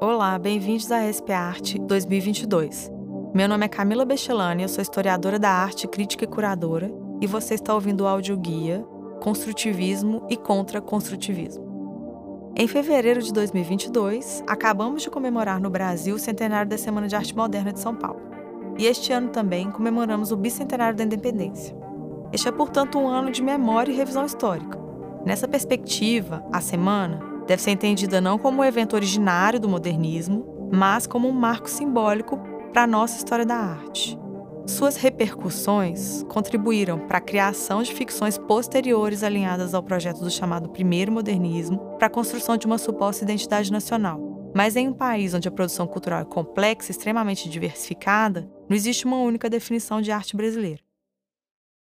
Olá, bem-vindos à SP Arte 2022. Meu nome é Camila Bechelani, eu sou historiadora da arte, crítica e curadora, e você está ouvindo o audioguia Construtivismo e Contra-Construtivismo. Em fevereiro de 2022, acabamos de comemorar no Brasil o centenário da Semana de Arte Moderna de São Paulo. E este ano também comemoramos o bicentenário da independência. Este é, portanto, um ano de memória e revisão histórica. Nessa perspectiva, a semana deve ser entendida não como um evento originário do modernismo, mas como um marco simbólico para a nossa história da arte. Suas repercussões contribuíram para a criação de ficções posteriores alinhadas ao projeto do chamado primeiro modernismo para a construção de uma suposta identidade nacional. Mas em um país onde a produção cultural é complexa e extremamente diversificada, não existe uma única definição de arte brasileira.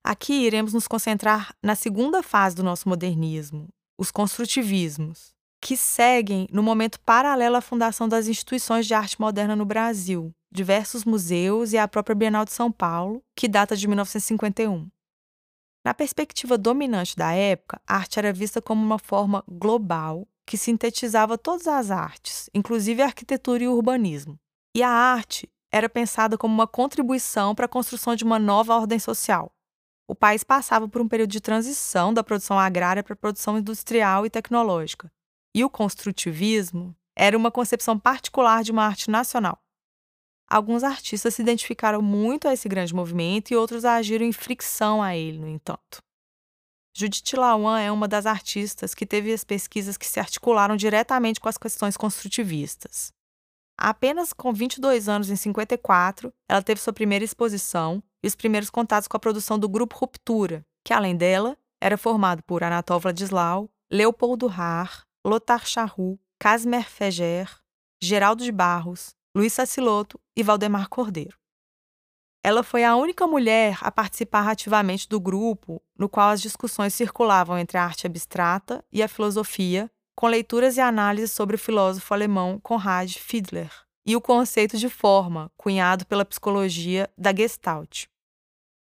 Aqui iremos nos concentrar na segunda fase do nosso modernismo, os construtivismos, que seguem no momento paralelo à fundação das instituições de arte moderna no Brasil, diversos museus e a própria Bienal de São Paulo, que data de 1951. Na perspectiva dominante da época, a arte era vista como uma forma global que sintetizava todas as artes, inclusive a arquitetura e o urbanismo. E a arte era pensada como uma contribuição para a construção de uma nova ordem social. O país passava por um período de transição da produção agrária para a produção industrial e tecnológica, e o construtivismo era uma concepção particular de uma arte nacional. Alguns artistas se identificaram muito a esse grande movimento e outros agiram em fricção a ele, no entanto. Judith Lawan é uma das artistas que teve as pesquisas que se articularam diretamente com as questões construtivistas. Apenas com 22 anos, em 54, ela teve sua primeira exposição e os primeiros contatos com a produção do grupo Ruptura, que, além dela, era formado por Anatol Vladislau, Leopoldo Har, Lothar Charroux, Casmer Feger, Geraldo de Barros, Luiz Saciloto e Valdemar Cordeiro. Ela foi a única mulher a participar ativamente do grupo no qual as discussões circulavam entre a arte abstrata e a filosofia, com leituras e análises sobre o filósofo alemão Konrad Fiedler e o conceito de forma, cunhado pela psicologia da Gestalt.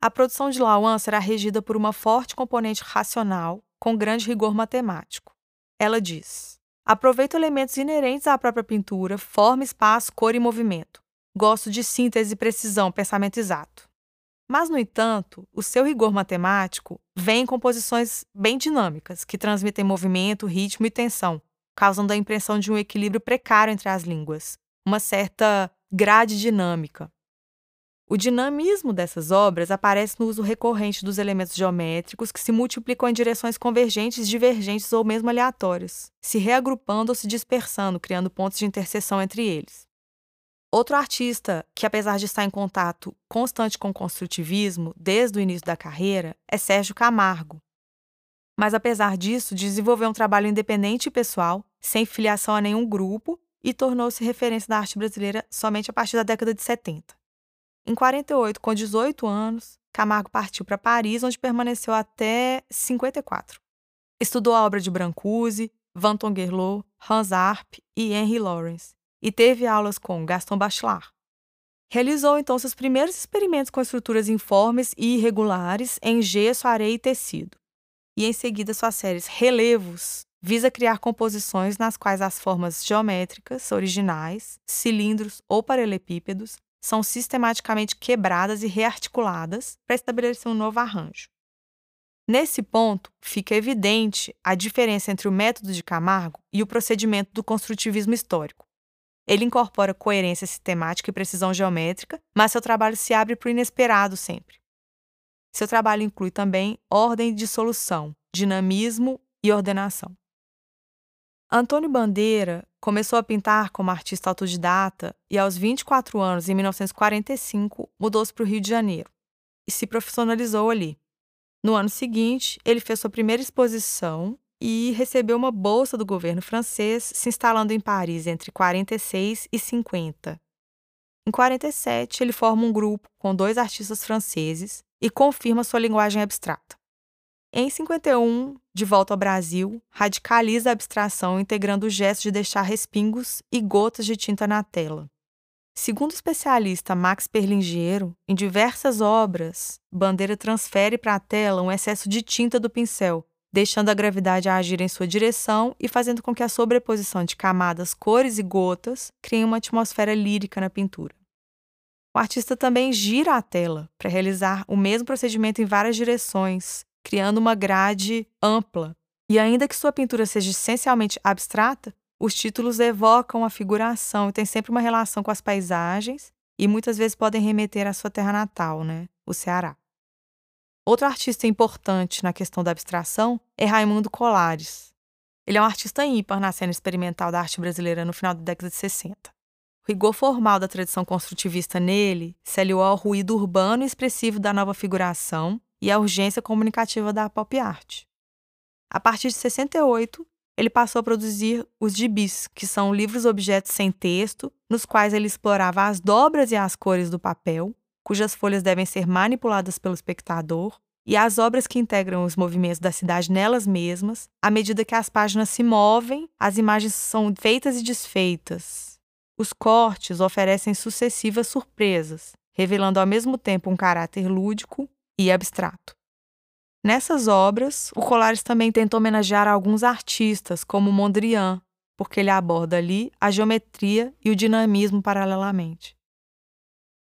A produção de Lawan será regida por uma forte componente racional, com grande rigor matemático. Ela diz: Aproveito elementos inerentes à própria pintura, forma, espaço, cor e movimento. Gosto de síntese, precisão, pensamento exato. Mas, no entanto, o seu rigor matemático vem em composições bem dinâmicas, que transmitem movimento, ritmo e tensão, causando a impressão de um equilíbrio precário entre as línguas, uma certa grade dinâmica. O dinamismo dessas obras aparece no uso recorrente dos elementos geométricos que se multiplicam em direções convergentes, divergentes ou mesmo aleatórias, se reagrupando ou se dispersando, criando pontos de interseção entre eles. Outro artista que, apesar de estar em contato constante com o construtivismo desde o início da carreira, é Sérgio Camargo. Mas, apesar disso, desenvolveu um trabalho independente e pessoal, sem filiação a nenhum grupo, e tornou-se referência da arte brasileira somente a partir da década de 70. Em 48, com 18 anos, Camargo partiu para Paris, onde permaneceu até 54. Estudou a obra de Brancusi, Van Tongerlot, Hans Arp e Henry Lawrence, e teve aulas com Gaston Bachelard. Realizou então seus primeiros experimentos com estruturas informes e irregulares em gesso, areia e tecido. E em seguida suas séries Relevos visa criar composições nas quais as formas geométricas originais, cilindros ou paralelepípedos são sistematicamente quebradas e rearticuladas para estabelecer um novo arranjo. Nesse ponto, fica evidente a diferença entre o método de Camargo e o procedimento do construtivismo histórico. Ele incorpora coerência sistemática e precisão geométrica, mas seu trabalho se abre para o inesperado sempre. Seu trabalho inclui também ordem de solução, dinamismo e ordenação. Antônio Bandeira começou a pintar como artista autodidata e, aos 24 anos, em 1945, mudou-se para o Rio de Janeiro e se profissionalizou ali. No ano seguinte, ele fez sua primeira exposição e recebeu uma bolsa do governo francês, se instalando em Paris entre 46 e 50. Em 47, ele forma um grupo com dois artistas franceses e confirma sua linguagem abstrata. Em 51, de volta ao Brasil, radicaliza a abstração integrando o gesto de deixar respingos e gotas de tinta na tela. Segundo o especialista Max Perlingiero, em diversas obras, Bandeira transfere para a tela um excesso de tinta do pincel, deixando a gravidade agir em sua direção e fazendo com que a sobreposição de camadas, cores e gotas crie uma atmosfera lírica na pintura. O artista também gira a tela para realizar o mesmo procedimento em várias direções, criando uma grade ampla. E ainda que sua pintura seja essencialmente abstrata, os títulos evocam a figuração e têm sempre uma relação com as paisagens e muitas vezes podem remeter à sua terra natal, né, o Ceará. Outro artista importante na questão da abstração é Raimundo Colares. Ele é um artista ímpar na cena experimental da arte brasileira no final da década de 60. O rigor formal da tradição construtivista nele se aliou ao ruído urbano e expressivo da nova figuração e à urgência comunicativa da pop art. A partir de 68, ele passou a produzir os gibis, que são livros-objetos sem texto, nos quais ele explorava as dobras e as cores do papel, cujas folhas devem ser manipuladas pelo espectador, e as obras que integram os movimentos da cidade nelas mesmas, à medida que as páginas se movem, as imagens são feitas e desfeitas. Os cortes oferecem sucessivas surpresas, revelando ao mesmo tempo um caráter lúdico e abstrato. Nessas obras, o Colares também tenta homenagear alguns artistas, como Mondrian, porque ele aborda ali a geometria e o dinamismo paralelamente.